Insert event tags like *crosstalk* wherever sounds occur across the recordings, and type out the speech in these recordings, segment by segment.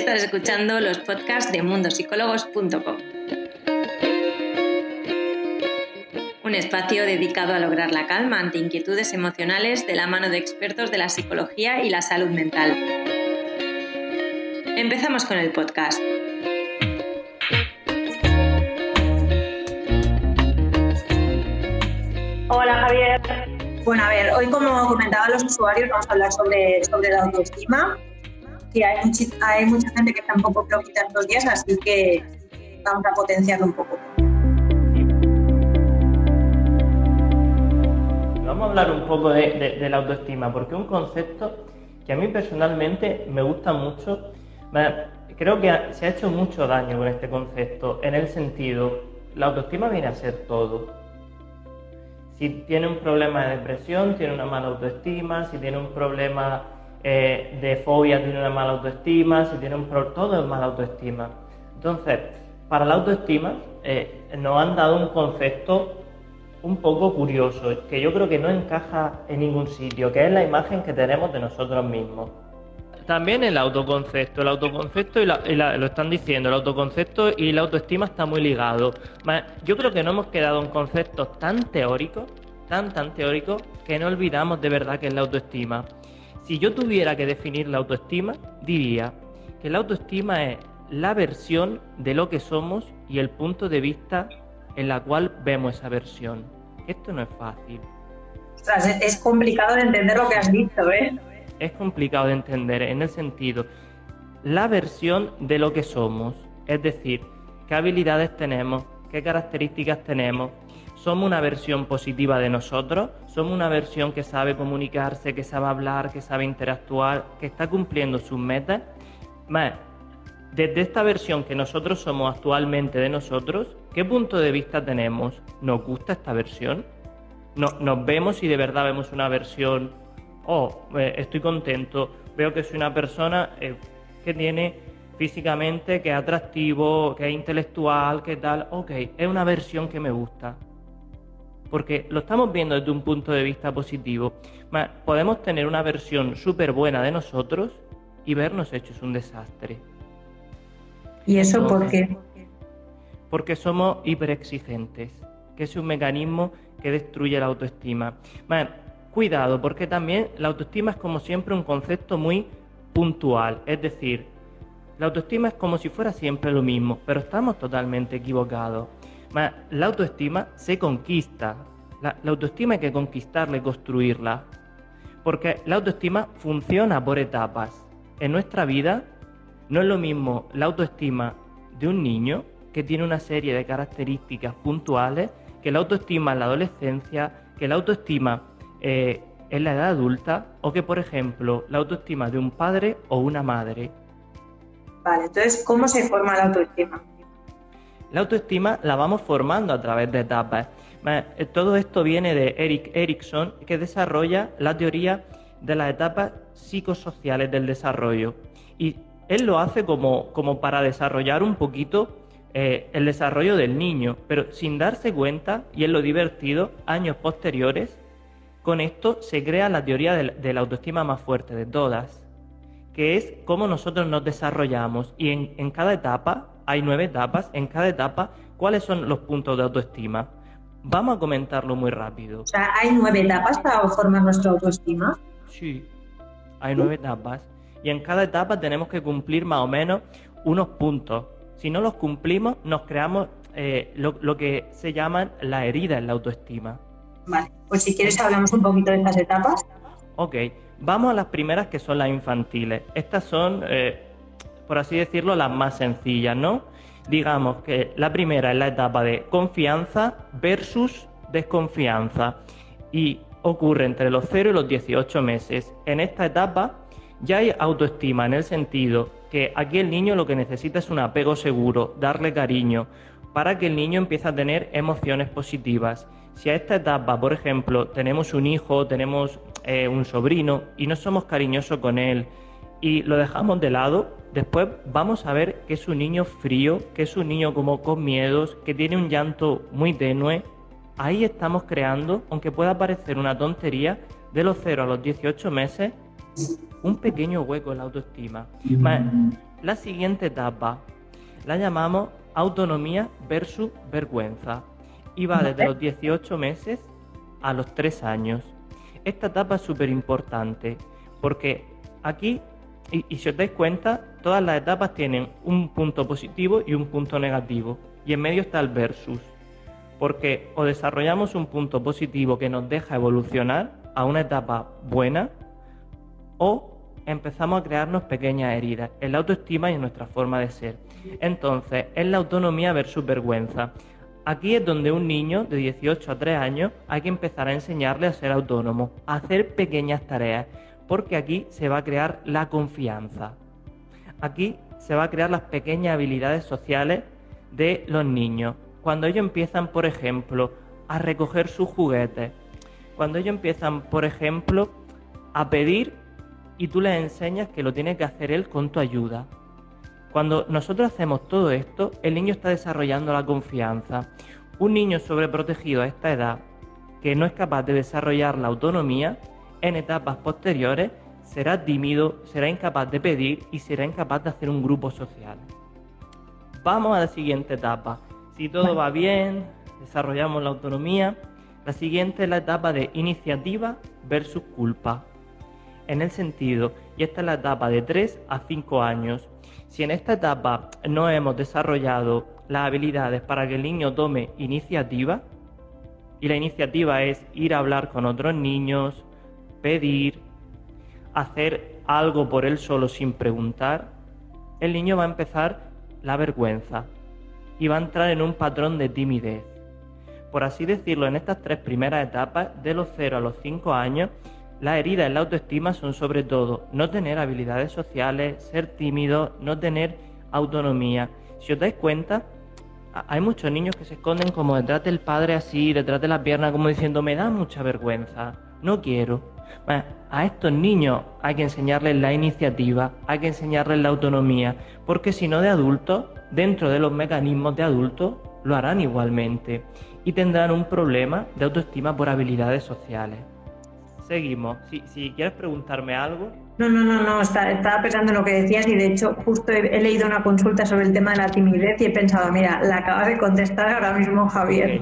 Estás escuchando los podcasts de mundosicólogos.com. Un espacio dedicado a lograr la calma ante inquietudes emocionales de la mano de expertos de la psicología y la salud mental. Empezamos con el podcast. Hola Javier. Bueno, a ver, hoy como comentaban los usuarios vamos a hablar sobre, sobre la autoestima, que hay, hay mucha gente que está un poco preocupada estos días, así que vamos a potenciarlo un poco. Vamos a hablar un poco de, la autoestima, porque un concepto que a mí personalmente me gusta mucho. Creo que se ha hecho mucho daño con este concepto, en el sentido, la autoestima viene a ser todo si tiene un problema de depresión, tiene una mala autoestima, si tiene un problema eh, de fobia, tiene una mala autoestima, si tiene un problema, todo es mala autoestima. Entonces, para la autoestima eh, nos han dado un concepto un poco curioso, que yo creo que no encaja en ningún sitio, que es la imagen que tenemos de nosotros mismos. También el autoconcepto, el autoconcepto y, lo están diciendo, el autoconcepto y la autoestima está muy ligado. Yo creo que no hemos quedado en conceptos tan teóricos, tan tan teóricos, que no olvidamos de verdad que es la autoestima. Si yo tuviera que definir la autoestima, diría que la autoestima es la versión de lo que somos y el punto de vista en la cual vemos esa versión. Esto no es fácil. es complicado de entender lo que has dicho, ¿eh? es complicado de entender en el sentido, la versión de lo que somos, es decir, qué habilidades tenemos, qué características tenemos. Somos una versión positiva de nosotros, somos una versión que sabe comunicarse, que sabe hablar, que sabe interactuar, que está cumpliendo sus metas. Desde esta versión que nosotros somos actualmente de nosotros, ¿qué punto de vista tenemos? ¿Nos gusta esta versión? ¿Nos vemos y de verdad vemos una versión oh, eh, estoy contento, veo que soy una persona eh, que tiene físicamente, que es atractivo, que es intelectual, que tal, ok, es una versión que me gusta. Porque lo estamos viendo desde un punto de vista positivo. Podemos tener una versión súper buena de nosotros y vernos hechos un desastre. ¿Y eso por qué? Porque somos hiperexigentes, que es un mecanismo que destruye la autoestima. Cuidado, porque también la autoestima es como siempre un concepto muy puntual, es decir, la autoestima es como si fuera siempre lo mismo, pero estamos totalmente equivocados. La autoestima se conquista, la, autoestima hay que conquistarla y construirla, porque la autoestima funciona por etapas. En nuestra vida no es lo mismo la autoestima de un niño que tiene una serie de características puntuales que la autoestima en la adolescencia, que la autoestima eh, en la edad adulta o que, por ejemplo, la autoestima de un padre o una madre. Vale, entonces, ¿cómo se forma la autoestima? La autoestima la vamos formando a través de etapas. Eh, todo esto viene de Eric Erickson, que desarrolla la teoría de las etapas psicosociales del desarrollo. Y él lo hace como, como para desarrollar un poquito eh, el desarrollo del niño, pero sin darse cuenta, y en lo divertido, años posteriores, con esto se crea la teoría de la autoestima más fuerte de todas, que es cómo nosotros nos desarrollamos y en, cada etapa, hay nueve etapas, en cada etapa, cuáles son los puntos de autoestima. Vamos a comentarlo muy rápido. O sea, ¿hay nueve etapas para formar nuestra autoestima? Sí, hay nueve etapas. Y en cada etapa tenemos que cumplir más o menos unos puntos. Si no los cumplimos, nos creamos eh, lo, lo que se llaman la herida en la autoestima. Vale, pues si quieres hablamos un poquito de estas etapas. Ok, vamos a las primeras que son las infantiles. Estas son, eh, por así decirlo, las más sencillas, ¿no? Digamos que la primera es la etapa de confianza versus desconfianza y ocurre entre los 0 y los 18 meses. En esta etapa ya hay autoestima en el sentido que aquí el niño lo que necesita es un apego seguro, darle cariño, para que el niño empiece a tener emociones positivas. Si a esta etapa, por ejemplo, tenemos un hijo, tenemos eh, un sobrino y no somos cariñosos con él y lo dejamos de lado, después vamos a ver que es un niño frío, que es un niño como con miedos, que tiene un llanto muy tenue. Ahí estamos creando, aunque pueda parecer una tontería, de los 0 a los 18 meses, un pequeño hueco en la autoestima. La siguiente etapa la llamamos autonomía versus vergüenza y va desde los 18 meses a los 3 años. Esta etapa es súper importante porque aquí, y, si os dais cuenta, todas las etapas tienen un punto positivo y un punto negativo y en medio está el versus porque o desarrollamos un punto positivo que nos deja evolucionar a una etapa buena o empezamos a crearnos pequeñas heridas en la autoestima y en nuestra forma de ser. Entonces, es la autonomía versus vergüenza. Aquí es donde un niño de 18 a 3 años hay que empezar a enseñarle a ser autónomo, a hacer pequeñas tareas, porque aquí se va a crear la confianza. Aquí se va a crear las pequeñas habilidades sociales de los niños. Cuando ellos empiezan, por ejemplo, a recoger sus juguetes, cuando ellos empiezan, por ejemplo, a pedir y tú les enseñas que lo tiene que hacer él con tu ayuda. Cuando nosotros hacemos todo esto, el niño está desarrollando la confianza. Un niño sobreprotegido a esta edad, que no es capaz de desarrollar la autonomía, en etapas posteriores será tímido, será incapaz de pedir y será incapaz de hacer un grupo social. Vamos a la siguiente etapa. Si todo va bien, desarrollamos la autonomía, la siguiente es la etapa de iniciativa versus culpa. En el sentido, y esta es la etapa de 3 a 5 años, si en esta etapa no hemos desarrollado las habilidades para que el niño tome iniciativa, y la iniciativa es ir a hablar con otros niños, pedir, hacer algo por él solo sin preguntar, el niño va a empezar la vergüenza y va a entrar en un patrón de timidez. Por así decirlo, en estas tres primeras etapas, de los 0 a los 5 años, las heridas en la autoestima son sobre todo no tener habilidades sociales, ser tímido, no tener autonomía. Si os dais cuenta, hay muchos niños que se esconden como detrás del padre así, detrás de la pierna, como diciendo, me da mucha vergüenza, no quiero. a estos niños hay que enseñarles la iniciativa, hay que enseñarles la autonomía, porque si no de adultos, dentro de los mecanismos de adultos, lo harán igualmente y tendrán un problema de autoestima por habilidades sociales seguimos. Si, si quieres preguntarme algo. No, no, no, no, estaba pensando en lo que decías y de hecho justo he, leído una consulta sobre el tema de la timidez y he pensado, mira, la acaba de contestar ahora mismo Javier.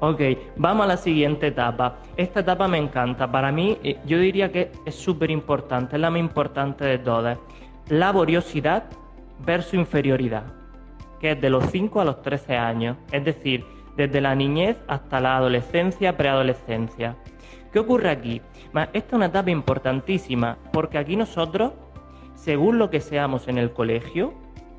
Ok, vamos a la siguiente etapa. Esta etapa me encanta. Para mí, eh, yo diría que es súper importante, es la más importante de todas. Laboriosidad versus inferioridad, que es de los 5 a los 13 años, es decir, desde la niñez hasta la adolescencia, preadolescencia. ¿Qué ocurre aquí? Esta es una etapa importantísima porque aquí nosotros, según lo que seamos en el colegio,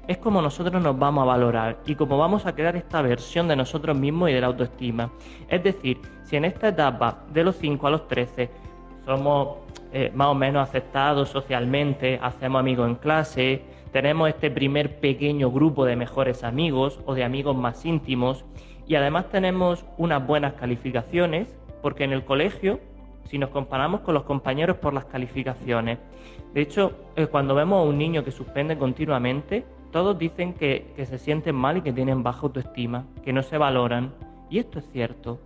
es como nosotros nos vamos a valorar y como vamos a crear esta versión de nosotros mismos y de la autoestima. Es decir, si en esta etapa de los 5 a los 13 somos eh, más o menos aceptados socialmente, hacemos amigos en clase, tenemos este primer pequeño grupo de mejores amigos o de amigos más íntimos y además tenemos unas buenas calificaciones, porque en el colegio, si nos comparamos con los compañeros por las calificaciones, de hecho, eh, cuando vemos a un niño que suspende continuamente, todos dicen que, que se sienten mal y que tienen baja autoestima, que no se valoran. Y esto es cierto,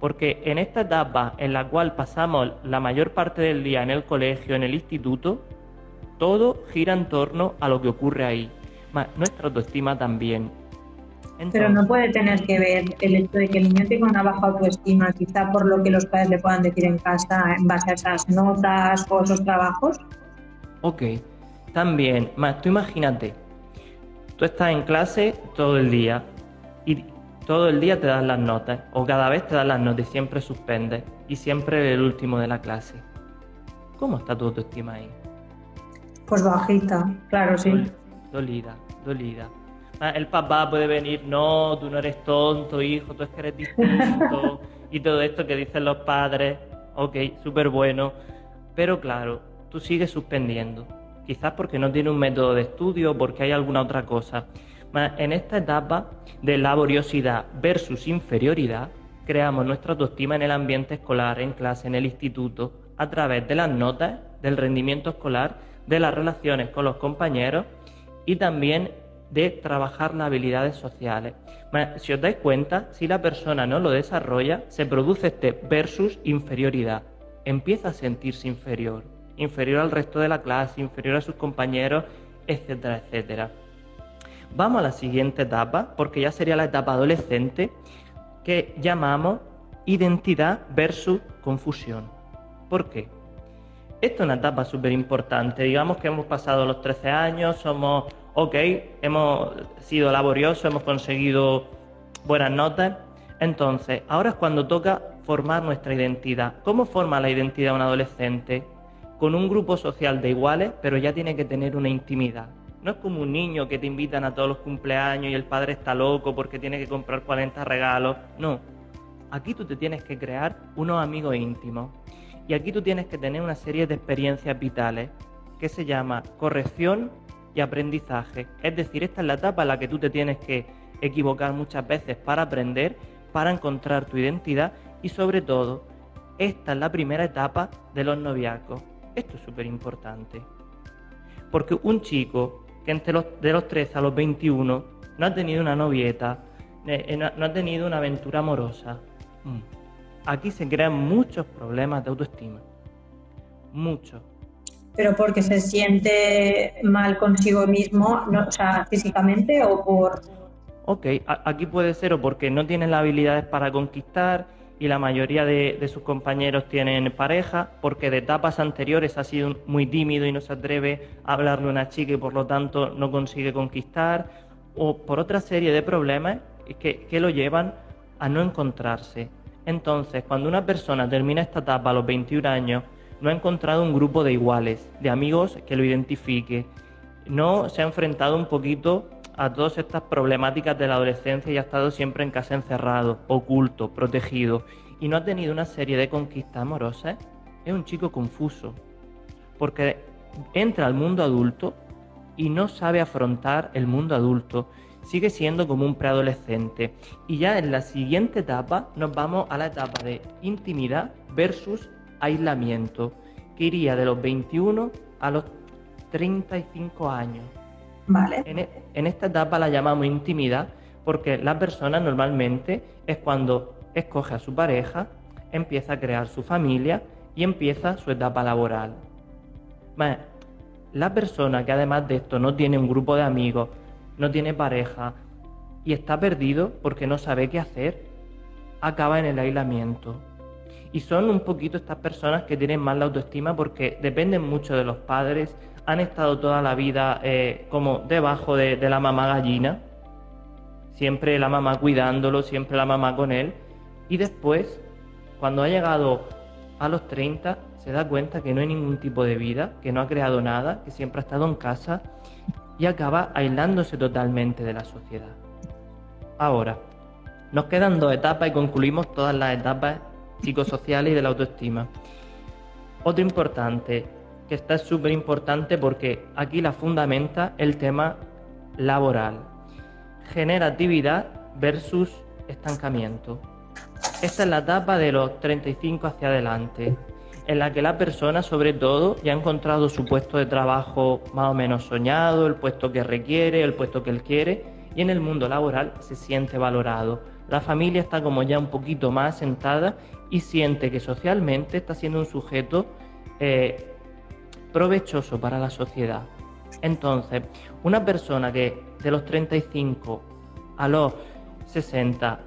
porque en esta etapa en la cual pasamos la mayor parte del día en el colegio, en el instituto, todo gira en torno a lo que ocurre ahí. Nuestra autoestima también. Pero no puede tener que ver el hecho de que el niño tenga una baja autoestima, quizá por lo que los padres le puedan decir en casa en base a esas notas o esos trabajos. Ok, también, más tú imagínate, tú estás en clase todo el día y todo el día te dan las notas, o cada vez te dan las notas y siempre suspendes, y siempre eres el último de la clase. ¿Cómo está tu autoestima ahí? Pues bajita, claro, sí. Dolida, dolida. Ah, el papá puede venir, no, tú no eres tonto, hijo, tú es que eres distinto, *laughs* y todo esto que dicen los padres, ok, súper bueno, pero claro, tú sigues suspendiendo, quizás porque no tiene un método de estudio porque hay alguna otra cosa. En esta etapa de laboriosidad versus inferioridad, creamos nuestra autoestima en el ambiente escolar, en clase, en el instituto, a través de las notas, del rendimiento escolar, de las relaciones con los compañeros y también de trabajar las habilidades sociales. Si os dais cuenta, si la persona no lo desarrolla, se produce este versus inferioridad. Empieza a sentirse inferior, inferior al resto de la clase, inferior a sus compañeros etcétera, etcétera. Vamos a la siguiente etapa, porque ya sería la etapa adolescente, que llamamos identidad versus confusión. ¿Por qué? Esto es una etapa súper importante. Digamos que hemos pasado los 13 años, somos, ok, hemos sido laboriosos, hemos conseguido buenas notas. Entonces, ahora es cuando toca formar nuestra identidad. ¿Cómo forma la identidad un adolescente? Con un grupo social de iguales, pero ya tiene que tener una intimidad. No es como un niño que te invitan a todos los cumpleaños y el padre está loco porque tiene que comprar 40 regalos. No. Aquí tú te tienes que crear unos amigos íntimos. Y aquí tú tienes que tener una serie de experiencias vitales que se llama corrección y aprendizaje. Es decir, esta es la etapa en la que tú te tienes que equivocar muchas veces para aprender, para encontrar tu identidad y sobre todo, esta es la primera etapa de los noviazgos. Esto es súper importante. Porque un chico que entre los, de los 13 a los 21 no ha tenido una novieta, eh, eh, no ha tenido una aventura amorosa, mm, aquí se crean muchos problemas de autoestima. Muchos. ¿Pero porque se siente mal consigo mismo, o sea, físicamente o por...? Ok, aquí puede ser o porque no tiene las habilidades para conquistar y la mayoría de, sus compañeros tienen pareja, porque de etapas anteriores ha sido muy tímido y no se atreve a hablarle a una chica y por lo tanto no consigue conquistar, o por otra serie de problemas que, que lo llevan a no encontrarse. Entonces, cuando una persona termina esta etapa a los 21 años, no ha encontrado un grupo de iguales, de amigos que lo identifique, no se ha enfrentado un poquito a todas estas problemáticas de la adolescencia y ha estado siempre en casa encerrado, oculto, protegido, y no ha tenido una serie de conquistas amorosas, es un chico confuso, porque entra al mundo adulto y no sabe afrontar el mundo adulto, sigue siendo como un preadolescente. Y ya en la siguiente etapa nos vamos a la etapa de intimidad versus aislamiento, que iría de los 21 a los 35 años. En, esta etapa la llamamos intimidad porque la persona normalmente es cuando escoge a su pareja, empieza a crear su familia y empieza su etapa laboral. la persona que además de esto no tiene un grupo de amigos, no tiene pareja y está perdido porque no sabe qué hacer, acaba en el aislamiento. Y son un poquito estas personas que tienen más la autoestima porque dependen mucho de los padres, han estado toda la vida eh, como debajo de, de la mamá gallina, siempre la mamá cuidándolo, siempre la mamá con él, y después, cuando ha llegado a los 30, se da cuenta que no hay ningún tipo de vida, que no ha creado nada, que siempre ha estado en casa y acaba aislándose totalmente de la sociedad. Ahora, nos quedan dos etapas y concluimos todas las etapas psicosociales y de la autoestima. Otro importante, que está súper importante porque aquí la fundamenta el tema laboral. Generatividad versus estancamiento. Esta es la etapa de los 35 hacia adelante en la que la persona, sobre todo, ya ha encontrado su puesto de trabajo más o menos soñado, el puesto que requiere, el puesto que él quiere, y en el mundo laboral se siente valorado. La familia está como ya un poquito más sentada y siente que socialmente está siendo un sujeto eh, provechoso para la sociedad. Entonces, una persona que de los 35 a los 60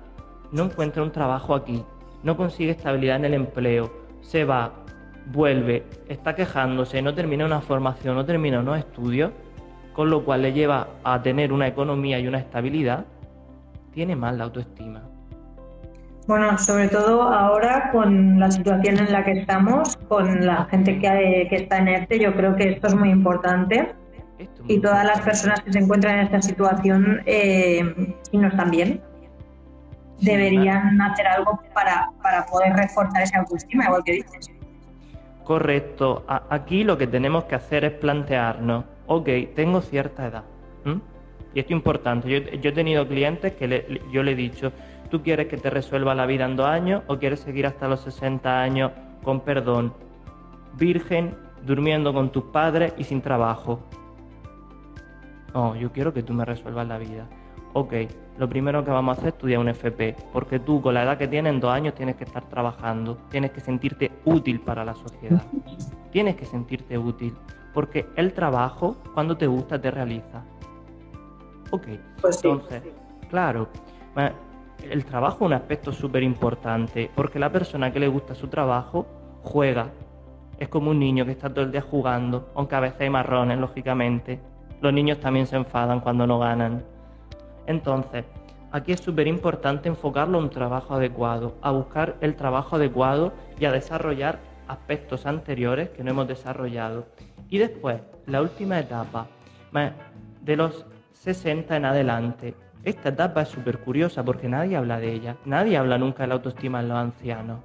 no encuentra un trabajo aquí, no consigue estabilidad en el empleo, se va vuelve, está quejándose, no termina una formación, no termina unos estudios, con lo cual le lleva a tener una economía y una estabilidad, tiene mal la autoestima. Bueno, sobre todo ahora con la situación en la que estamos, con la gente que, que está en ERTE, yo creo que esto es muy importante. y todas las personas que se encuentran en esta situación eh, y no están bien, deberían hacer algo para, para poder reforzar esa autoestima, igual que dices. Correcto. aquí lo que tenemos que hacer es plantearnos, ok, tengo cierta edad. Y esto es importante. Yo, he tenido clientes que yo le he dicho, ¿tú quieres que te resuelva la vida en dos años o quieres seguir hasta los 60 años con perdón, virgen, durmiendo con tus padres y sin trabajo? No, yo quiero que tú me resuelvas la vida. Ok, lo primero que vamos a hacer es estudiar un FP, porque tú con la edad que tienes en dos años tienes que estar trabajando, tienes que sentirte útil para la sociedad, tienes que sentirte útil, Porque el trabajo, cuando te gusta, te realiza. Ok, Pues sí. entonces, claro, ma- el trabajo es un aspecto súper importante, porque la persona que le gusta su trabajo juega. Es como un niño que está todo el día jugando, aunque a veces hay marrones, lógicamente. Los niños también se enfadan cuando no ganan. Entonces, aquí es súper importante enfocarlo a un trabajo adecuado, a buscar el trabajo adecuado y a desarrollar aspectos anteriores que no hemos desarrollado. Y después, la última etapa, de los 60 en adelante. Esta etapa es súper curiosa porque nadie habla de ella. Nadie habla nunca de la autoestima en los ancianos.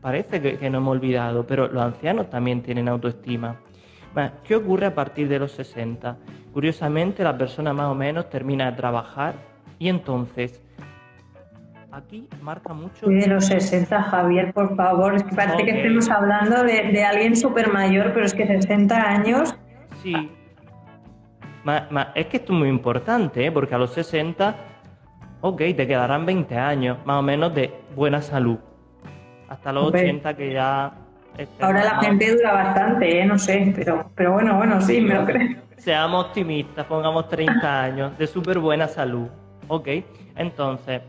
Parece que, que no hemos olvidado, pero los ancianos también tienen autoestima. Ma, ¿Qué ocurre a partir de los 60? Curiosamente, la persona más o menos termina de trabajar y entonces aquí marca mucho. De los 60, Javier, por favor. Es que parece que estemos hablando de, de alguien súper mayor, pero es que 60 años. Sí. Ma- ma- es que esto es muy importante, ¿eh? porque a los 60, ok, te quedarán 20 años, más o menos de buena salud. Hasta los Hombre. 80 que ya... Ahora la gente dura bastante, ¿eh? no sé, pero, pero bueno, bueno, sí, me lo creo. Seamos optimistas, pongamos 30 años de súper buena salud. Ok, entonces,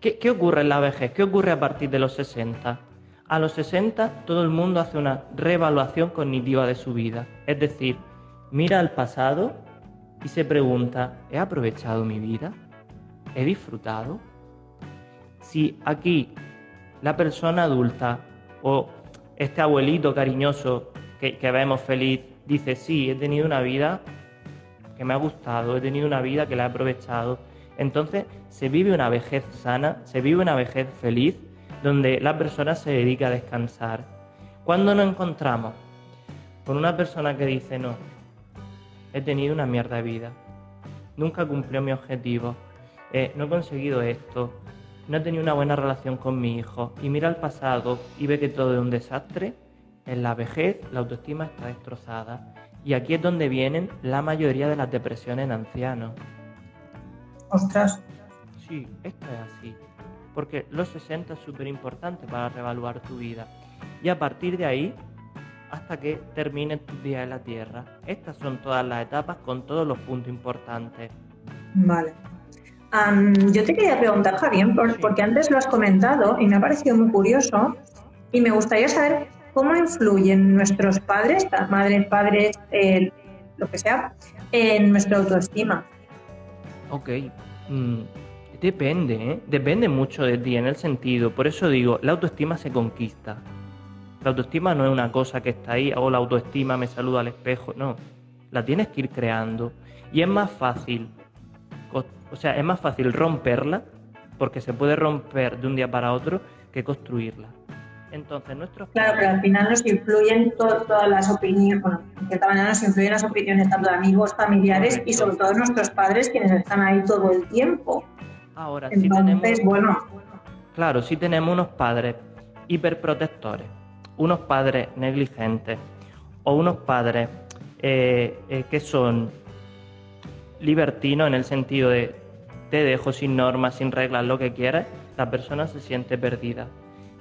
¿qué, qué ocurre en la vejez? ¿Qué ocurre a partir de los 60? A los 60 todo el mundo hace una reevaluación cognitiva de su vida. Es decir, mira al pasado y se pregunta, ¿he aprovechado mi vida? ¿He disfrutado? Si aquí la persona adulta o este abuelito cariñoso que, vemos feliz dice, sí, he tenido una vida que me ha gustado, he tenido una vida que la he aprovechado, entonces se vive una vejez sana, se vive una vejez feliz, donde la persona se dedica a descansar. Cuando nos encontramos con una persona que dice, no, he tenido una mierda de vida, nunca cumplió mi objetivo, eh, no he conseguido esto, no he tenido una buena relación con mi hijo y mira al pasado y ve que todo es un desastre, en la vejez la autoestima está destrozada. Y aquí es donde vienen la mayoría de las depresiones en ancianos. Ostras, Sí, esto es así. Porque los 60 es súper importante para reevaluar tu vida. Y a partir de ahí, hasta que terminen tus días en la Tierra. Estas son todas las etapas con todos los puntos importantes. vale. Am, yo te quería preguntar, Javier, por- Sí. porque antes lo has comentado y me ha parecido muy curioso y me gustaría saber cómo influyen nuestros padres, madres, padres, eh, lo que sea, en nuestra autoestima. Ok, mm, depende, ¿eh? Depende mucho de ti en el sentido. Por eso digo, la autoestima se conquista. La autoestima no es una cosa que está ahí, o la autoestima me saluda al espejo. No, la tienes que ir creando. Y es más fácil, o sea, es más fácil romperla, porque se puede romper de un día para otro, que construirla. Entonces, nuestros Claro, pero al final nos influyen to- todas las opiniones, bueno, en cierta manera nos influyen las opiniones tanto de amigos, familiares y sobre todo nuestros padres, quienes están ahí todo el tiempo. Ahora, si tenemos... Entonces, bueno, Claro, si tenemos unos padres hiperprotectores, unos padres negligentes o unos padres eh, eh, que son libertinos en el sentido de te dejo sin normas, sin reglas, lo que quieras, la persona se siente perdida.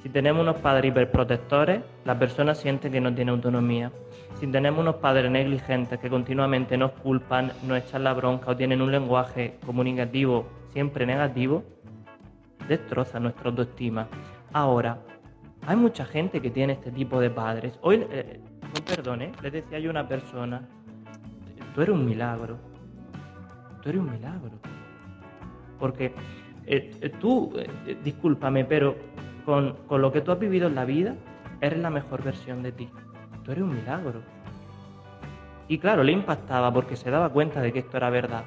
Si tenemos unos padres hiperprotectores, la persona siente que no tiene autonomía. Si tenemos unos padres negligentes que continuamente nos culpan, nos echan la bronca o tienen un lenguaje comunicativo siempre negativo, destroza nuestra autoestima. Ahora, hay mucha gente que tiene este tipo de padres. Hoy, eh, ¿eh? le decía yo a una persona, tú eres un milagro. Tú eres un milagro. Porque eh, eh, tú, eh, discúlpame, pero con, con lo que tú has vivido en la vida, eres la mejor versión de ti. Tú eres un milagro. Y claro, le impactaba porque se daba cuenta de que esto era verdad.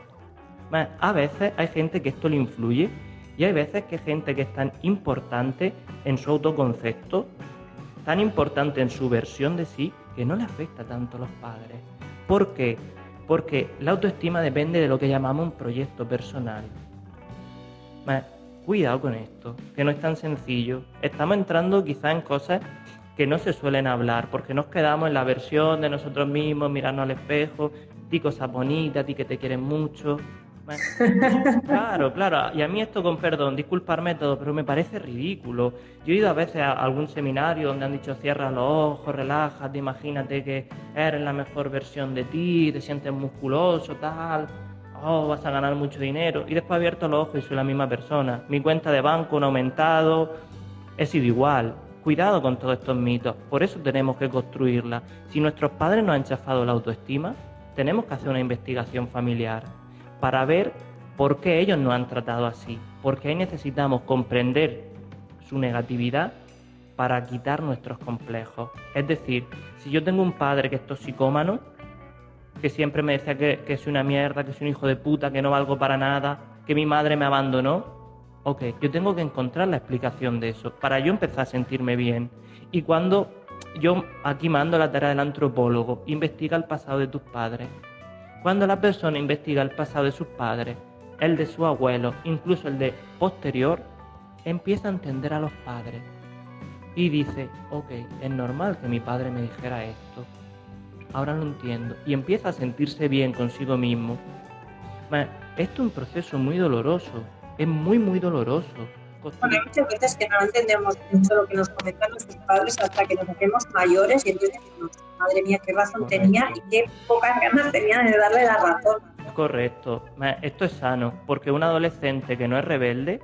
A veces hay gente que esto le influye y hay veces que gente que es tan importante en su autoconcepto, tan importante en su versión de sí, que no le afecta tanto a los padres. ¿Por qué? Porque la autoestima depende de lo que llamamos un proyecto personal. Cuidado con esto, que no es tan sencillo. Estamos entrando quizá en cosas que no se suelen hablar, porque nos quedamos en la versión de nosotros mismos, mirarnos al espejo, ti cosas bonitas, ti que te quieren mucho. *laughs* Claro, claro. Y a mí esto, con perdón, disculparme todo, pero me parece ridículo. Yo he ido a veces a algún seminario donde han dicho cierra los ojos, relájate, imagínate que eres la mejor versión de ti, te sientes musculoso, tal. Oh, vas a ganar mucho dinero. Y después he abierto los ojos y soy la misma persona. Mi cuenta de banco no ha aumentado. He sido igual. Cuidado con todos estos mitos. Por eso tenemos que construirla. Si nuestros padres nos han chafado la autoestima, tenemos que hacer una investigación familiar para ver por qué ellos nos han tratado así, porque ahí necesitamos comprender su negatividad para quitar nuestros complejos. Es decir, si yo tengo un padre que es toxicómano, que siempre me decía que, que soy una mierda, que soy un hijo de puta, que no valgo para nada, que mi madre me abandonó, ok, yo tengo que encontrar la explicación de eso para yo empezar a sentirme bien. Y cuando yo aquí mando la tarea del antropólogo, investiga el pasado de tus padres, cuando la persona investiga el pasado de sus padres, el de su abuelo, incluso el de posterior, empieza a entender a los padres y dice, ok, es normal que mi padre me dijera esto. Ahora lo entiendo. Y empieza a sentirse bien consigo mismo. esto es un proceso muy doloroso. Es muy, muy doloroso. Porque hay muchas veces que no entendemos mucho lo que nos comentan nuestros padres hasta que nos hacemos mayores y entonces decimos, madre mía, qué razón tenía y qué pocas ganas tenía de darle la razón. Correcto. Esto es sano, porque un adolescente que no es rebelde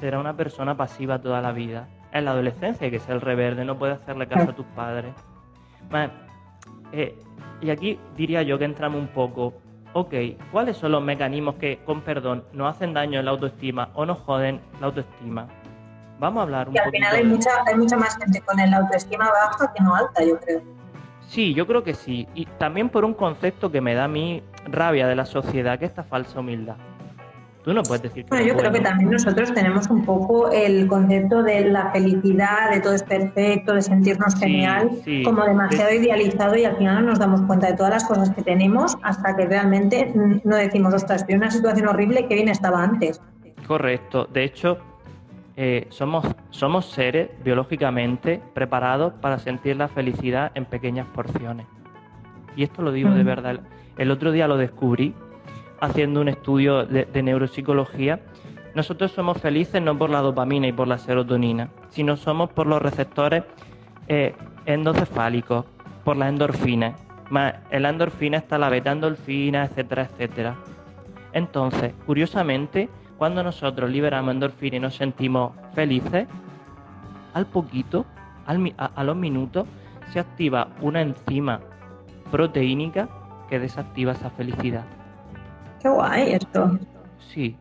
será una persona pasiva toda la vida. En la adolescencia hay que ser rebelde, no puede hacerle caso a tus padres. Eh, y aquí diría yo que entramos un poco ok, ¿cuáles son los mecanismos que, con perdón, nos hacen daño en la autoestima o nos joden la autoestima? Vamos a hablar un poco. al final hay mucha, hay mucha más gente con la autoestima baja que no alta, yo creo. Sí, yo creo que sí. Y también por un concepto que me da a mí rabia de la sociedad, que es esta falsa humildad. Tú no puedes decir que Bueno, yo creo que también nosotros tenemos un poco el concepto de la felicidad, de todo es perfecto, de sentirnos genial, como demasiado idealizado y al final no nos damos cuenta de todas las cosas que tenemos hasta que realmente no decimos, ostras, estoy en una situación horrible que bien estaba antes. Correcto. De hecho, eh, somos, somos seres biológicamente preparados para sentir la felicidad en pequeñas porciones. Y esto lo digo de mm. verdad. El otro día lo descubrí haciendo un estudio de, neuropsicología, nosotros somos felices no por la dopamina y por la serotonina, sino somos por los receptores eh, endocefálicos, por las endorfinas. Más en la endorfina está la beta-endorfina, etcétera, etcétera. Entonces, curiosamente, cuando nosotros liberamos endorfina y nos sentimos felices, al poquito, a los minutos, se activa una enzima proteínica que desactiva esa felicidad. Guay esto. Sí.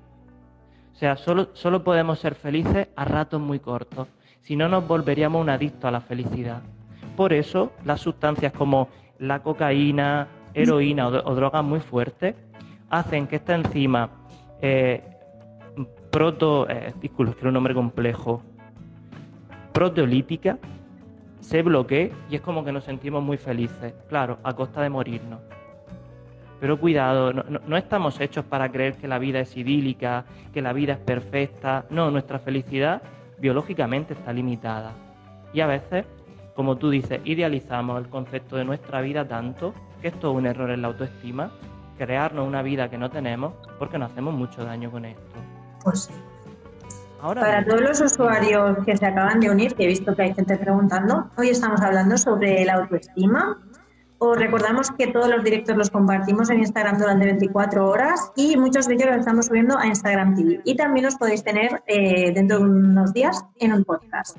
O sea, solo, solo podemos ser felices a ratos muy cortos. Si no, nos volveríamos un adicto a la felicidad. Por eso, las sustancias como la cocaína, heroína o, drogas muy fuertes hacen que esta enzima eh, proto. Eh, es que un nombre complejo. Proteolítica se bloquee y es como que nos sentimos muy felices. Claro, a costa de morirnos. Pero cuidado, no, estamos hechos para creer que la vida es idílica, que la vida es perfecta. No, nuestra felicidad biológicamente está limitada. Y a veces, como tú dices, idealizamos el concepto de nuestra vida tanto que esto es un error en la autoestima, crearnos una vida que no tenemos porque nos hacemos mucho daño con esto. Pues sí. Ahora Para todos los usuarios que se acaban de unir, que he visto que hay gente preguntando, hoy estamos hablando sobre la autoestima os recordamos que todos los directos los compartimos en Instagram durante 24 horas y muchos de ellos los estamos subiendo a Instagram TV. Y también los podéis tener eh, dentro de unos días en un podcast.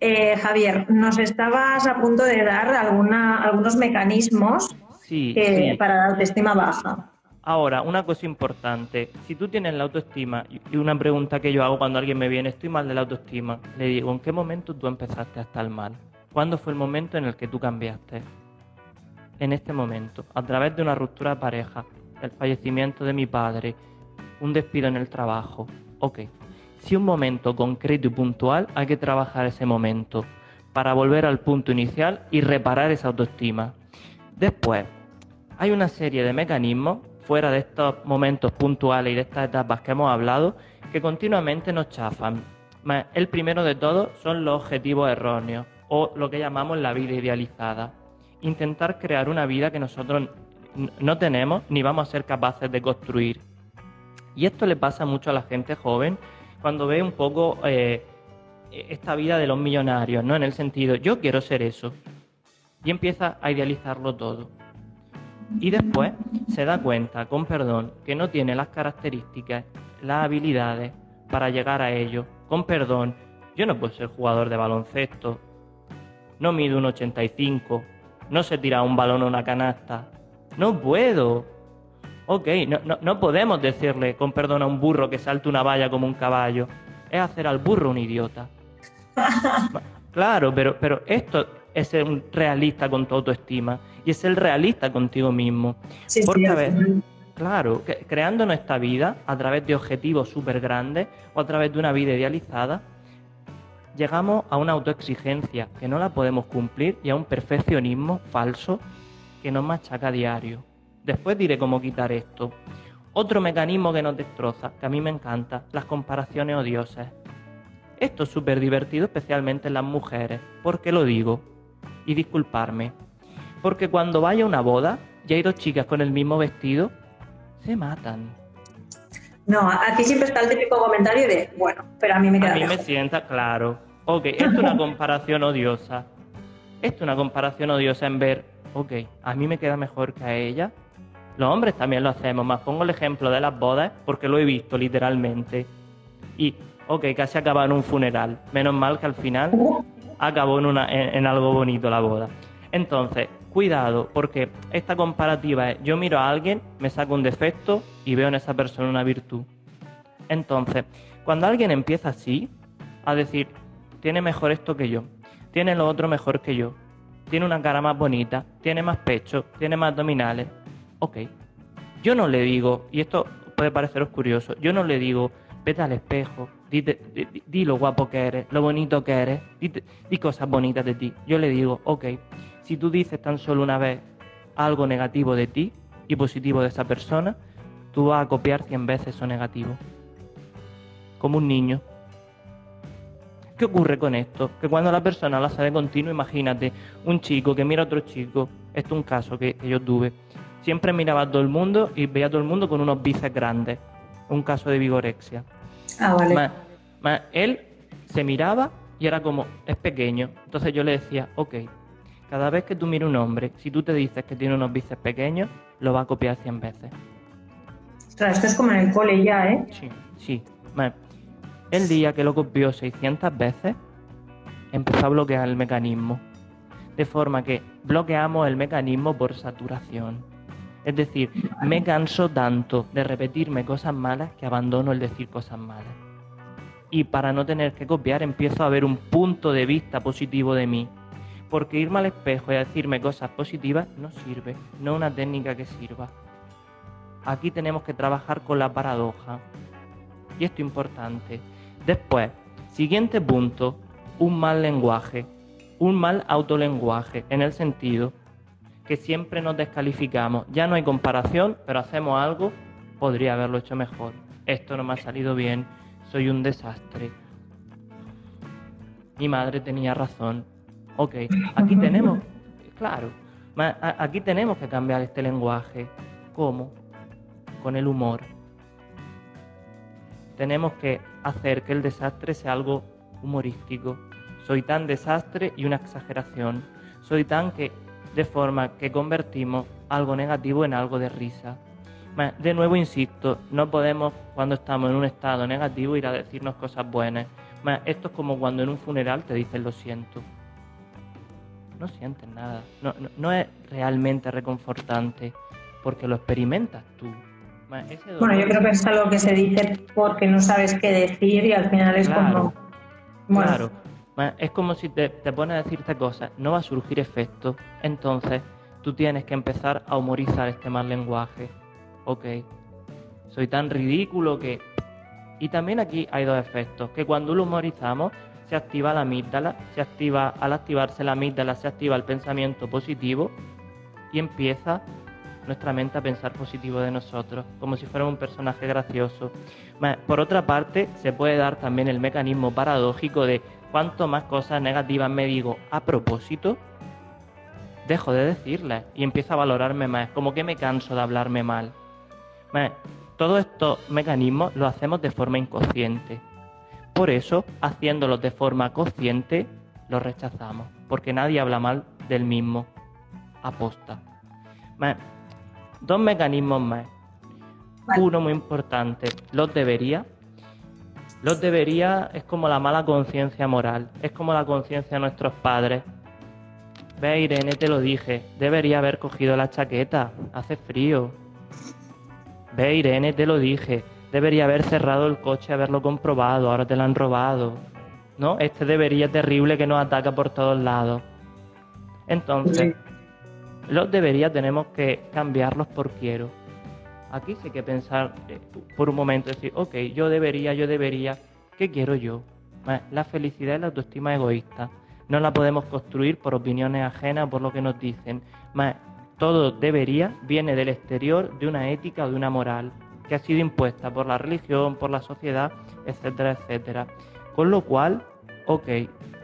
Eh, Javier, nos estabas a punto de dar alguna, algunos mecanismos para la autoestima baja. Ahora, una cosa importante, si tú tienes la autoestima, y una pregunta que yo hago cuando alguien me viene, estoy mal de la autoestima, le digo, ¿en qué momento tú empezaste a estar mal? ¿Cuándo fue el momento en el que tú cambiaste? En este momento, a través de una ruptura de pareja, el fallecimiento de mi padre, un despido en el trabajo. Ok, si un momento concreto y puntual, hay que trabajar ese momento para volver al punto inicial y reparar esa autoestima. Después, hay una serie de mecanismos fuera de estos momentos puntuales y de estas etapas que hemos hablado que continuamente nos chafan. El primero de todos son los objetivos erróneos o lo que llamamos la vida idealizada intentar crear una vida que nosotros no tenemos ni vamos a ser capaces de construir. Y esto le pasa mucho a la gente joven cuando ve un poco eh, esta vida de los millonarios, ¿no? En el sentido, yo quiero ser eso. Y empieza a idealizarlo todo. Y después se da cuenta, con perdón, que no tiene las características, las habilidades para llegar a ello. Con perdón, yo no puedo ser jugador de baloncesto. No mido un 85. No sé tirar un balón a una canasta. No puedo. Ok, no, no, podemos decirle, con perdón, a un burro que salte una valla como un caballo. Es hacer al burro un idiota. *laughs* claro, pero, pero esto es ser un realista con tu autoestima y es ser realista contigo mismo. Porque, a ver, claro, creando nuestra vida a través de objetivos súper grandes o a través de una vida idealizada, llegamos a una autoexigencia que no la podemos cumplir y a un perfeccionismo falso que nos machaca a diario. Después diré cómo quitar esto. Otro mecanismo que nos destroza, que a mí me encanta, las comparaciones odiosas. Esto es súper divertido, especialmente en las mujeres. ¿Por qué lo digo? Y disculparme. Porque cuando vaya a una boda y hay dos chicas con el mismo vestido, se matan. No, aquí siempre está el típico comentario de, bueno, pero a mí me queda. A mí me sienta claro. Ok, esto es una *laughs* comparación odiosa. Esto es una comparación odiosa en ver, ok, a mí me queda mejor que a ella. Los hombres también lo hacemos, más pongo el ejemplo de las bodas porque lo he visto literalmente. Y, ok, casi acaba en un funeral. Menos mal que al final acabó en, una, en algo bonito la boda. Entonces, cuidado, porque esta comparativa es, yo miro a alguien, me saco un defecto y veo en esa persona una virtud. Entonces, cuando alguien empieza así, a decir, tiene mejor esto que yo, tiene lo otro mejor que yo, tiene una cara más bonita, tiene más pecho, tiene más abdominales, ok. Yo no le digo, y esto puede pareceros curioso, yo no le digo, vete al espejo, di, lo guapo que eres, lo bonito que eres, di cosas bonitas de ti. Yo le digo, ok, si tú dices tan solo una vez algo negativo de ti y positivo de esa persona, tú vas a copiar 100 veces eso negativo. Como un niño. ¿Qué ocurre con esto? Que cuando la persona la sabe continuo, imagínate, un chico que mira a otro chico, esto es un caso que, yo tuve, siempre miraba a todo el mundo y veía a todo el mundo con unos bíceps grandes, un caso de vigorexia. Ah, vale. él se miraba y era como, es pequeño. Entonces yo le decía, ok, cada vez que tú mires un hombre, si tú te dices que tiene unos bíceps pequeños, lo va a copiar 100 veces. Ostras, esto es como en el cole ya, ¿eh? Sí, sí. el día que lo copió 600 veces, empezó a bloquear el mecanismo. De forma que bloqueamos el mecanismo por saturación. Es decir, me canso tanto de repetirme cosas malas que abandono el decir cosas malas. Y para no tener que copiar, empiezo a ver un punto de vista positivo de mí porque irme al espejo y decirme cosas positivas no sirve, no es una técnica que sirva. Aquí tenemos que trabajar con la paradoja. Y esto es importante. Después, siguiente punto, un mal lenguaje, un mal autolenguaje, en el sentido que siempre nos descalificamos. Ya no hay comparación, pero hacemos algo, podría haberlo hecho mejor. Esto no me ha salido bien, soy un desastre. Mi madre tenía razón, Ok, aquí tenemos, claro, aquí tenemos que cambiar este lenguaje. ¿Cómo? Con el humor. Tenemos que hacer que el desastre sea algo humorístico. Soy tan desastre y una exageración. Soy tan que, de forma que convertimos algo negativo en algo de risa. De nuevo insisto, no podemos cuando estamos en un estado negativo ir a decirnos cosas buenas. Esto es como cuando en un funeral te dicen lo siento no sientes nada. No, no, es realmente reconfortante porque lo experimentas tú. Bueno, yo creo que es algo que se dice porque no sabes qué decir y al final es como... Claro, es como si te, te pones a decirte cosas, no va a surgir efecto, entonces tú tienes que empezar a humorizar este mal lenguaje. Ok, soy tan ridículo que... Y también aquí hay dos efectos, que cuando lo humorizamos se activa la amígdala, se activa, al activarse la amígdala se activa el pensamiento positivo y empieza nuestra mente a pensar positivo de nosotros, como si fuera un personaje gracioso. Por otra parte, se puede dar también el mecanismo paradójico de cuanto más cosas negativas me digo a propósito, dejo de decirlas y empiezo a valorarme más, como que me canso de hablarme mal. todos estos mecanismos los hacemos de forma inconsciente. Por eso, haciéndolos de forma consciente, los rechazamos, porque nadie habla mal del mismo. Aposta. Dos mecanismos más. Uno muy importante, los debería. Los debería es como la mala conciencia moral, es como la conciencia de nuestros padres. Ve, Irene, te lo dije, debería haber cogido la chaqueta, hace frío. Ve, Irene, te lo dije, debería haber cerrado el coche, haberlo comprobado, ahora te lo han robado. ¿No? Este debería terrible que nos ataca por todos lados. Entonces, los debería tenemos que cambiarlos por quiero. Aquí sí hay que pensar eh, por un momento, decir, ok, yo debería, yo debería, ¿qué quiero yo? La felicidad y la autoestima egoísta. No la podemos construir por opiniones ajenas, por lo que nos dicen. todo debería viene del exterior, de una ética o de una moral que ha sido impuesta por la religión, por la sociedad, etcétera, etcétera. Con lo cual, ok,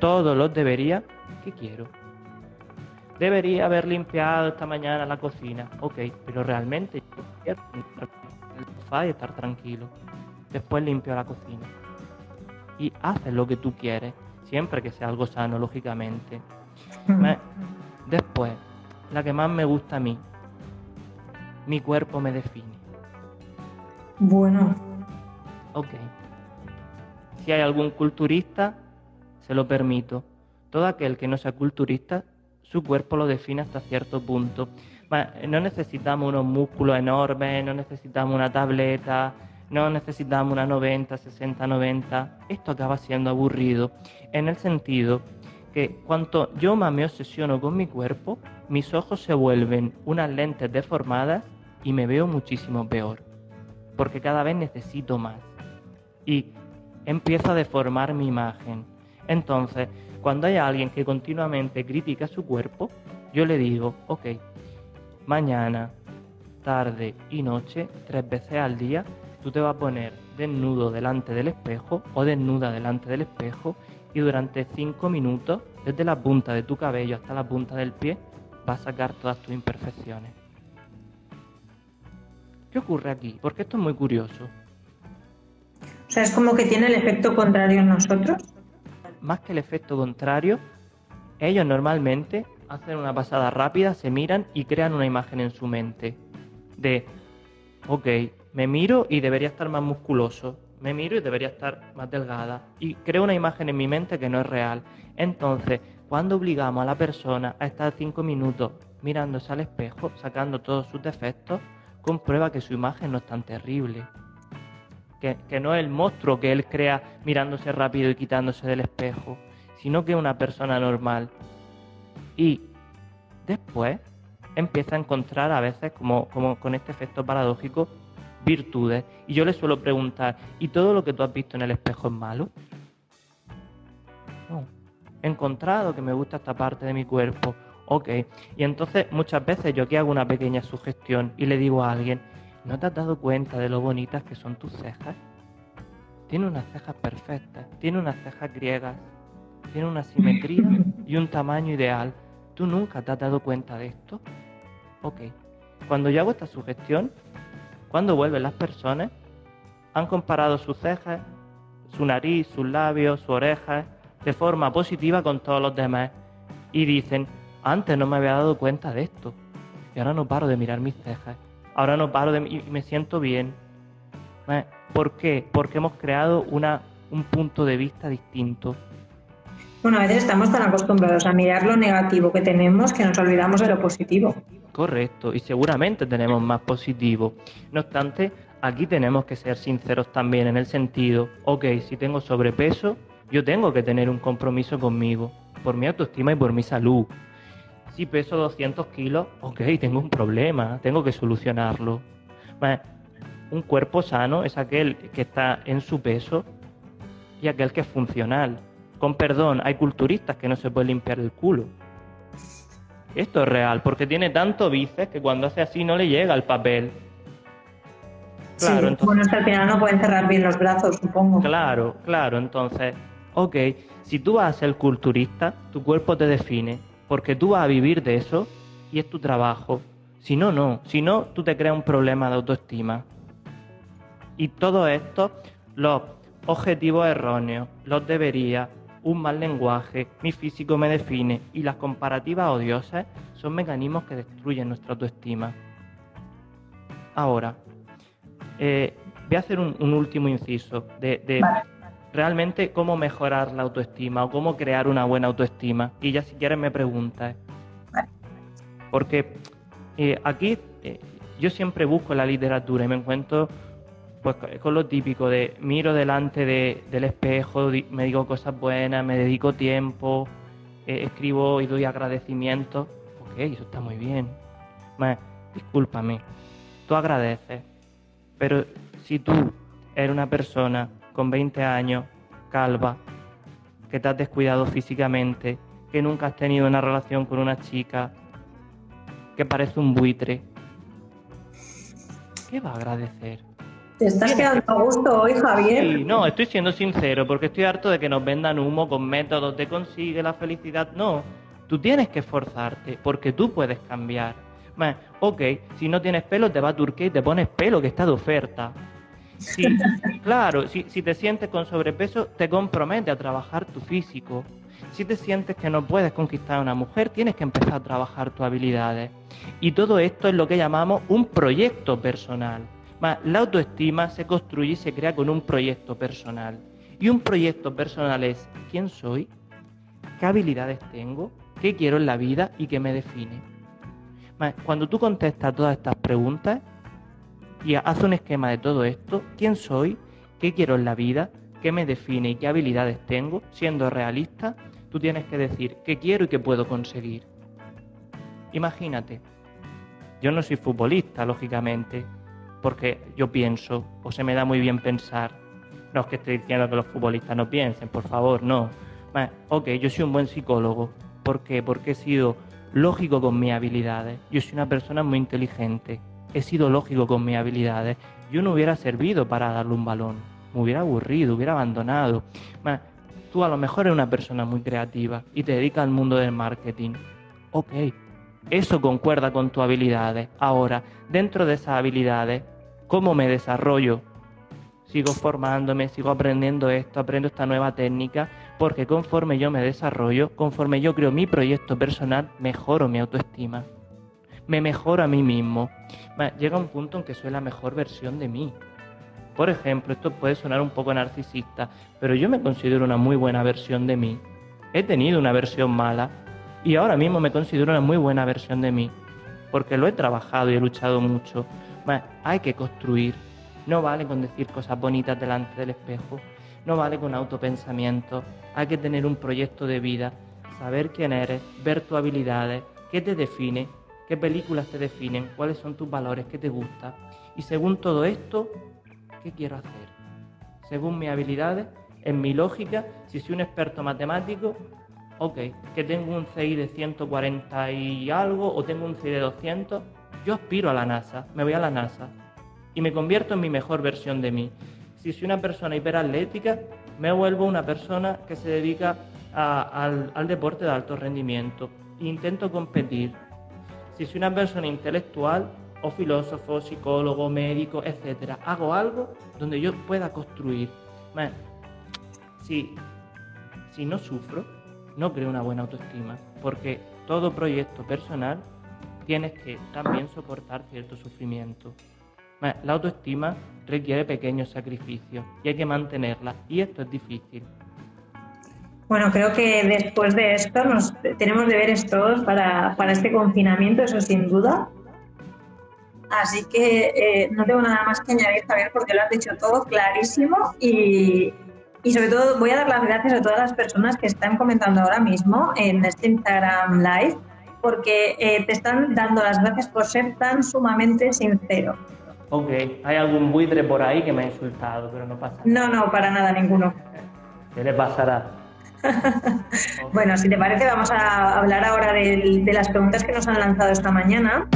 todos los debería, ¿qué quiero? Debería haber limpiado esta mañana la cocina. Ok, pero realmente quiero y estar tranquilo. Después limpio la cocina. Y haces lo que tú quieres, siempre que sea algo sano, lógicamente. Después, la que más me gusta a mí, mi cuerpo me define. Bueno. Ok. Si hay algún culturista, se lo permito. Todo aquel que no sea culturista su cuerpo lo define hasta cierto punto. No necesitamos unos músculos enormes, no necesitamos una tableta, no necesitamos una 90, 60, 90. Esto acaba siendo aburrido en el sentido que cuanto yo más me obsesiono con mi cuerpo, mis ojos se vuelven unas lentes deformadas y me veo muchísimo peor. Porque cada vez necesito más. Y empiezo a deformar mi imagen. Entonces, cuando hay alguien que continuamente critica su cuerpo, yo le digo, ok, mañana, tarde y noche, tres veces al día, tú te vas a poner desnudo delante del espejo o desnuda delante del espejo y durante cinco minutos, desde la punta de tu cabello hasta la punta del pie, vas a sacar todas tus imperfecciones. ¿Qué ocurre aquí? Porque esto es muy curioso. O sea, es como que tiene el efecto contrario en nosotros más que el efecto contrario, ellos normalmente hacen una pasada rápida, se miran y crean una imagen en su mente de, ok, me miro y debería estar más musculoso, me miro y debería estar más delgada. Y creo una imagen en mi mente que no es real. Entonces, cuando obligamos a la persona a estar cinco minutos mirándose al espejo, sacando todos sus defectos, comprueba que su imagen no es tan terrible que, no es el monstruo que él crea mirándose rápido y quitándose del espejo, sino que es una persona normal. Y después empieza a encontrar a veces, como, como con este efecto paradójico, virtudes. Y yo le suelo preguntar, ¿y todo lo que tú has visto en el espejo es malo? No. He encontrado que me gusta esta parte de mi cuerpo. Ok. Y entonces muchas veces yo aquí hago una pequeña sugestión y le digo a alguien, ¿No te has dado cuenta de lo bonitas que son tus cejas? Tiene unas cejas perfectas, tiene unas cejas griegas, tiene una simetría y un tamaño ideal. ¿Tú nunca te has dado cuenta de esto? Ok. Cuando yo hago esta sugestión, cuando vuelven las personas, han comparado sus cejas, su nariz, sus labios, su oreja, de forma positiva con todos los demás. Y dicen, antes no me había dado cuenta de esto. Y ahora no paro de mirar mis cejas ahora no paro de y me siento bien. Eh, ¿Por qué? Porque hemos creado una, un punto de vista distinto. Bueno, a veces estamos tan acostumbrados a mirar lo negativo que tenemos que nos olvidamos de lo positivo. Correcto, y seguramente tenemos más positivo. No obstante, aquí tenemos que ser sinceros también en el sentido, ok, si tengo sobrepeso, yo tengo que tener un compromiso conmigo, por mi autoestima y por mi salud si peso 200 kilos, ok, tengo un problema, tengo que solucionarlo. Un cuerpo sano es aquel que está en su peso y aquel que es funcional. Con perdón, hay culturistas que no se pueden limpiar el culo. Esto es real, porque tiene tanto bíceps que cuando hace así no le llega el papel. Claro, entonces, bueno, hasta al final no pueden cerrar bien los brazos, supongo. Claro, claro, entonces, ok, si tú vas a ser culturista, tu cuerpo te define, porque tú vas a vivir de eso y es tu trabajo. Si no, no. Si no, tú te creas un problema de autoestima. Y todo esto, los objetivos erróneos, los debería, un mal lenguaje, mi físico me define y las comparativas odiosas son mecanismos que destruyen nuestra autoestima. Ahora, eh, voy a hacer un, último inciso de, realmente cómo mejorar la autoestima o cómo crear una buena autoestima. Y ya si quieres me preguntas. Porque eh, aquí eh, yo siempre busco la literatura y me encuentro pues con lo típico de miro delante del espejo, me digo cosas buenas, me dedico tiempo, eh, escribo y doy agradecimientos. Ok, eso está muy bien. discúlpame, tú agradeces, pero si tú eres una persona con 20 años, calva, que te has descuidado físicamente, que nunca has tenido una relación con una chica, que parece un buitre, ¿qué va a agradecer? Te estás quedando a gusto hoy, Javier. Sí, no, estoy siendo sincero porque estoy harto de que nos vendan humo con métodos de consigue la felicidad. No, tú tienes que esforzarte porque tú puedes cambiar. ok, si no tienes pelo te va a Turquía y te pones pelo que está de oferta. Sí, claro, si, te sientes con sobrepeso te compromete a trabajar tu físico. Si te sientes que no puedes conquistar a una mujer, tienes que empezar a trabajar tus habilidades. Y todo esto es lo que llamamos un proyecto personal la autoestima se construye y se crea con un proyecto personal. Y un proyecto personal es quién soy, qué habilidades tengo, qué quiero en la vida y qué me define. Cuando tú contestas todas estas preguntas y haces un esquema de todo esto, quién soy, qué quiero en la vida, qué me define y qué habilidades tengo, siendo realista, tú tienes que decir qué quiero y qué puedo conseguir. Imagínate, yo no soy futbolista, lógicamente, porque yo pienso, o se me da muy bien pensar. No es que estoy diciendo que los futbolistas no piensen, por favor, no. ok, yo soy un buen psicólogo. ¿Por qué? Porque he sido lógico con mis habilidades. Yo soy una persona muy inteligente. He sido lógico con mis habilidades. Yo no hubiera servido para darle un balón. Me hubiera aburrido, hubiera abandonado. tú a lo mejor eres una persona muy creativa y te dedicas al mundo del marketing. Ok, eso concuerda con tus habilidades. Ahora, dentro de esas habilidades, ¿cómo me desarrollo? Sigo formándome, sigo aprendiendo esto, aprendo esta nueva técnica, porque conforme yo me desarrollo, conforme yo creo mi proyecto personal, mejoro mi autoestima. Me mejoro a mí mismo. Llega un punto en que soy la mejor versión de mí. Por ejemplo, esto puede sonar un poco narcisista, pero yo me considero una muy buena versión de mí. He tenido una versión mala, y ahora mismo me considero una muy buena versión de mí, porque lo he trabajado y he luchado mucho. hay que construir. No vale con decir cosas bonitas delante del espejo, no vale con autopensamiento. Hay que tener un proyecto de vida, saber quién eres, ver tus habilidades, qué te define, qué películas te definen, cuáles son tus valores, qué te gusta. Y según todo esto, ¿qué quiero hacer? Según mis habilidades, en mi lógica, si soy un experto matemático, ok, que tengo un CI de 140 y algo o tengo un CI de 200, yo aspiro a la NASA, me voy a la NASA y me convierto en mi mejor versión de mí. Si soy una persona hiperatlética, me vuelvo una persona que se dedica al, al, deporte de alto rendimiento. Intento competir. Si soy una persona intelectual, o filósofo, psicólogo, médico, etc., hago algo donde yo pueda construir. si, si no sufro, no creo una buena autoestima, porque todo proyecto personal tienes que también soportar cierto sufrimiento. La autoestima requiere pequeños sacrificios y hay que mantenerla, y esto es difícil. Bueno, creo que después de esto nos tenemos deberes todos para, para este confinamiento, eso sin duda. Así que eh, no tengo nada más que añadir, Javier, porque lo has dicho todo clarísimo y, y sobre todo voy a dar las gracias a todas las personas que están comentando ahora mismo en este Instagram Live, porque eh, te están dando las gracias por ser tan sumamente sincero. Ok, hay algún buitre por ahí que me ha insultado, pero no pasa nada. No, no, para nada, ninguno. ¿Qué le pasará? *laughs* bueno, si te parece, vamos a hablar ahora de las preguntas que nos han lanzado esta mañana.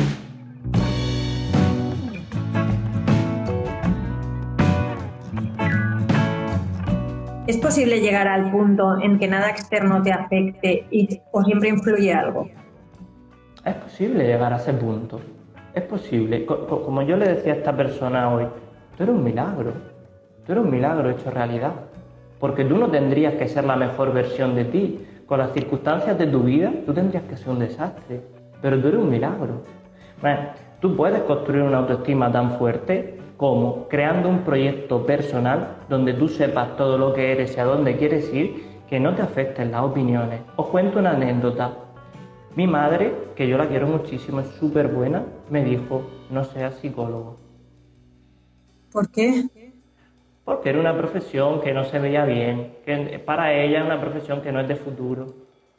¿Es posible llegar al punto en que nada externo te afecte y, o siempre influye algo? Es posible llegar a ese punto. Es posible. Como yo le decía a esta persona hoy, tú eres un milagro. Tú eres un milagro hecho realidad. Porque tú no tendrías que ser la mejor versión de ti. Con las circunstancias de tu vida, tú tendrías que ser un desastre. Pero tú eres un milagro. Bueno, tú puedes construir una autoestima tan fuerte como creando un proyecto personal donde tú sepas todo lo que eres y a dónde quieres ir, que no te afecten las opiniones. Os cuento una anécdota. Mi madre, que yo la quiero muchísimo, es súper buena, me dijo, no seas psicólogo. ¿Por qué? Porque era una profesión que no se veía bien, que para ella es una profesión que no es de futuro.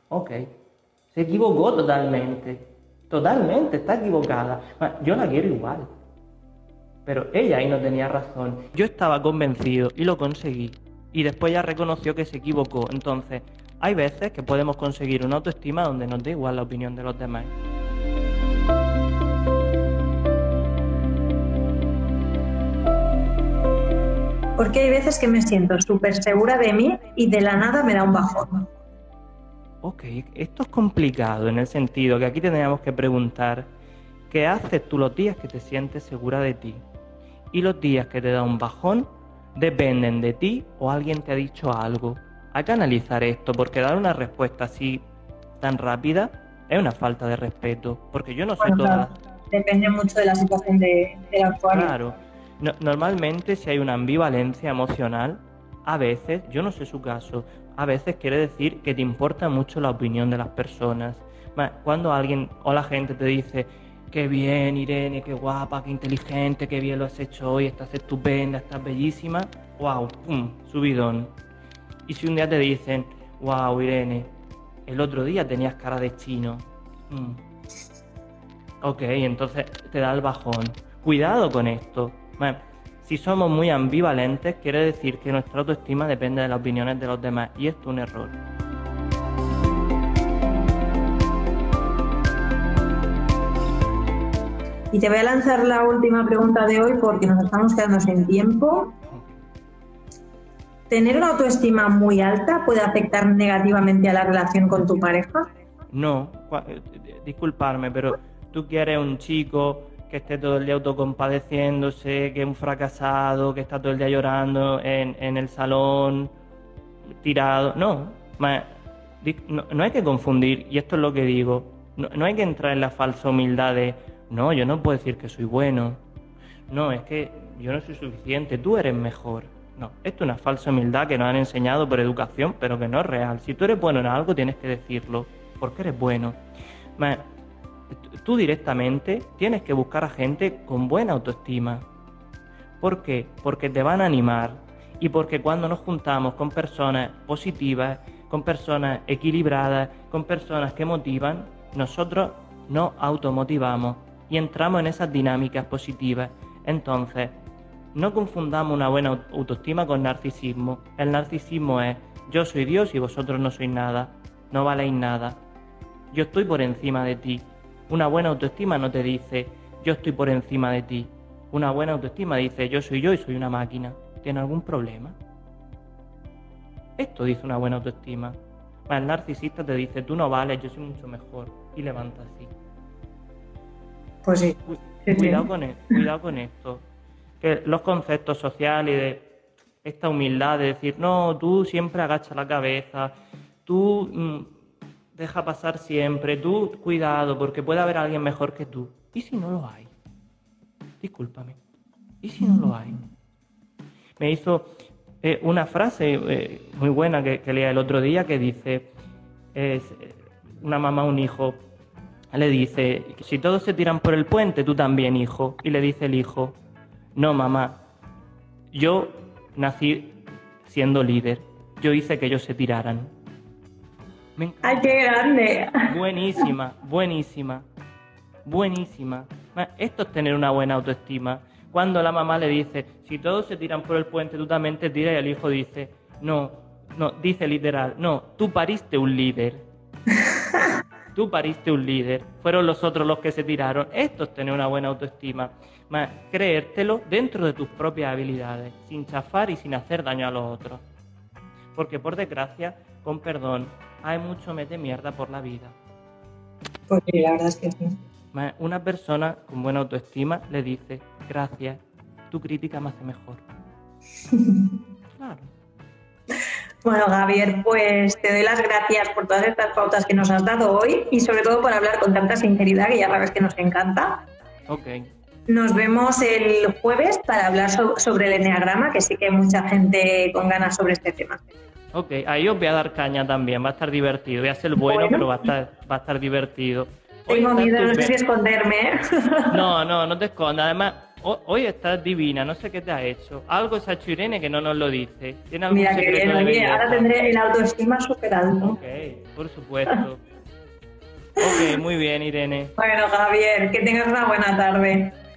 Ok, se equivocó totalmente, totalmente, está equivocada. Yo la quiero igual. Pero ella ahí no tenía razón. Yo estaba convencido y lo conseguí. Y después ya reconoció que se equivocó. Entonces, hay veces que podemos conseguir una autoestima donde nos da igual la opinión de los demás. Porque hay veces que me siento súper segura de mí y de la nada me da un bajón. Ok, esto es complicado en el sentido que aquí tendríamos que preguntar, ¿qué haces tú los días que te sientes segura de ti? Y los días que te da un bajón dependen de ti o alguien te ha dicho algo. Hay que analizar esto porque dar una respuesta así tan rápida es una falta de respeto, porque yo no sé toda Depende mucho de la situación de, la actual. Claro, normalmente si hay una ambivalencia emocional, a veces, yo no sé su caso, a veces quiere decir que te importa mucho la opinión de las personas. Cuando alguien o la gente te dice, qué bien Irene, qué guapa, qué inteligente, qué bien lo has hecho hoy, estás estupenda, estás bellísima, wow, pum, subidón. Y si un día te dicen, wow, Irene, el otro día tenías cara de chino. Mm. Ok, entonces te da el bajón. Cuidado con esto. Si somos muy ambivalentes, quiere decir que nuestra autoestima depende de las opiniones de los demás y esto es un error. Y te voy a lanzar la última pregunta de hoy porque nos estamos quedando sin tiempo. ¿Tener una autoestima muy alta puede afectar negativamente a la relación con tu pareja? No, eh, disculparme, pero tú quieres un chico que esté todo el día autocompadeciéndose, que es un fracasado, que está todo el día llorando en, el salón, tirado. No, no, hay que confundir, y esto es lo que digo, no, no hay que entrar en la falsa humildad de, no, yo no puedo decir que soy bueno, no, es que yo no soy suficiente, tú eres mejor. No, esto es una falsa humildad que nos han enseñado por educación, pero que no es real. Si tú eres bueno en algo, tienes que decirlo, porque eres bueno. Tú directamente tienes que buscar a gente con buena autoestima. ¿Por qué? Porque te van a animar y porque cuando nos juntamos con personas positivas, con personas equilibradas, con personas que motivan, nosotros nos automotivamos y entramos en esas dinámicas positivas. Entonces, no confundamos una buena autoestima con narcisismo. El narcisismo es yo soy Dios y vosotros no sois nada, no valéis nada. Yo estoy por encima de ti. Una buena autoestima no te dice yo estoy por encima de ti. Una buena autoestima dice yo soy yo y soy una máquina. ¿Tiene algún problema? Esto dice una buena autoestima. El narcisista te dice tú no vales, yo soy mucho mejor. Y levanta así. Pues sí. Cuidado, Con, e-, cuidado con esto los conceptos sociales y de esta humildad de decir, no, tú siempre agacha la cabeza, tú mm, deja pasar siempre, tú cuidado, porque puede haber alguien mejor que tú. ¿Y si no lo hay? Discúlpame. ¿Y si no lo hay? Me hizo eh, una frase eh, muy buena que, que, leía el otro día que dice, es, una mamá un hijo le dice, si todos se tiran por el puente, tú también, hijo. Y le dice el hijo, no, mamá, yo nací siendo líder. Yo hice que ellos se tiraran. ¡Ay, qué grande! Buenísima, buenísima, buenísima. Esto es tener una buena autoestima. Cuando la mamá le dice, si todos se tiran por el puente, tú también te tiras, y el hijo dice, no, no, dice literal, no, tú pariste un líder. *laughs* tú pariste un líder, fueron los otros los que se tiraron. Esto es tener una buena autoestima, más creértelo dentro de tus propias habilidades, sin chafar y sin hacer daño a los otros. Porque por desgracia, con perdón, hay mucho mete mierda por la vida. Porque la verdad es que sí. Una persona con buena autoestima le dice gracias tu crítica me hace mejor. *laughs* Claro. Bueno, Javier, pues te doy las gracias por todas estas pautas que nos has dado hoy y sobre todo por hablar con tanta sinceridad que ya sabes que nos encanta. Ok. Nos vemos el jueves para hablar sobre el enneagrama, que sí que hay mucha gente con ganas sobre este tema. Ok, ahí os voy a dar caña también, va a estar divertido. Voy a ser bueno, pero va a estar, va a estar divertido. Tengo miedo, no sé si esconderme. ¿eh? *laughs* No, no, no te escondas. Además, hoy estás divina, no sé qué te ha hecho. Algo se ha hecho Irene que no nos lo dice. ¿Tiene algún Mira que bien, ahora tendré el autoestima superado. Ok, por supuesto. *laughs* ok, muy bien, Irene. Bueno, Javier, que tengas una buena tarde.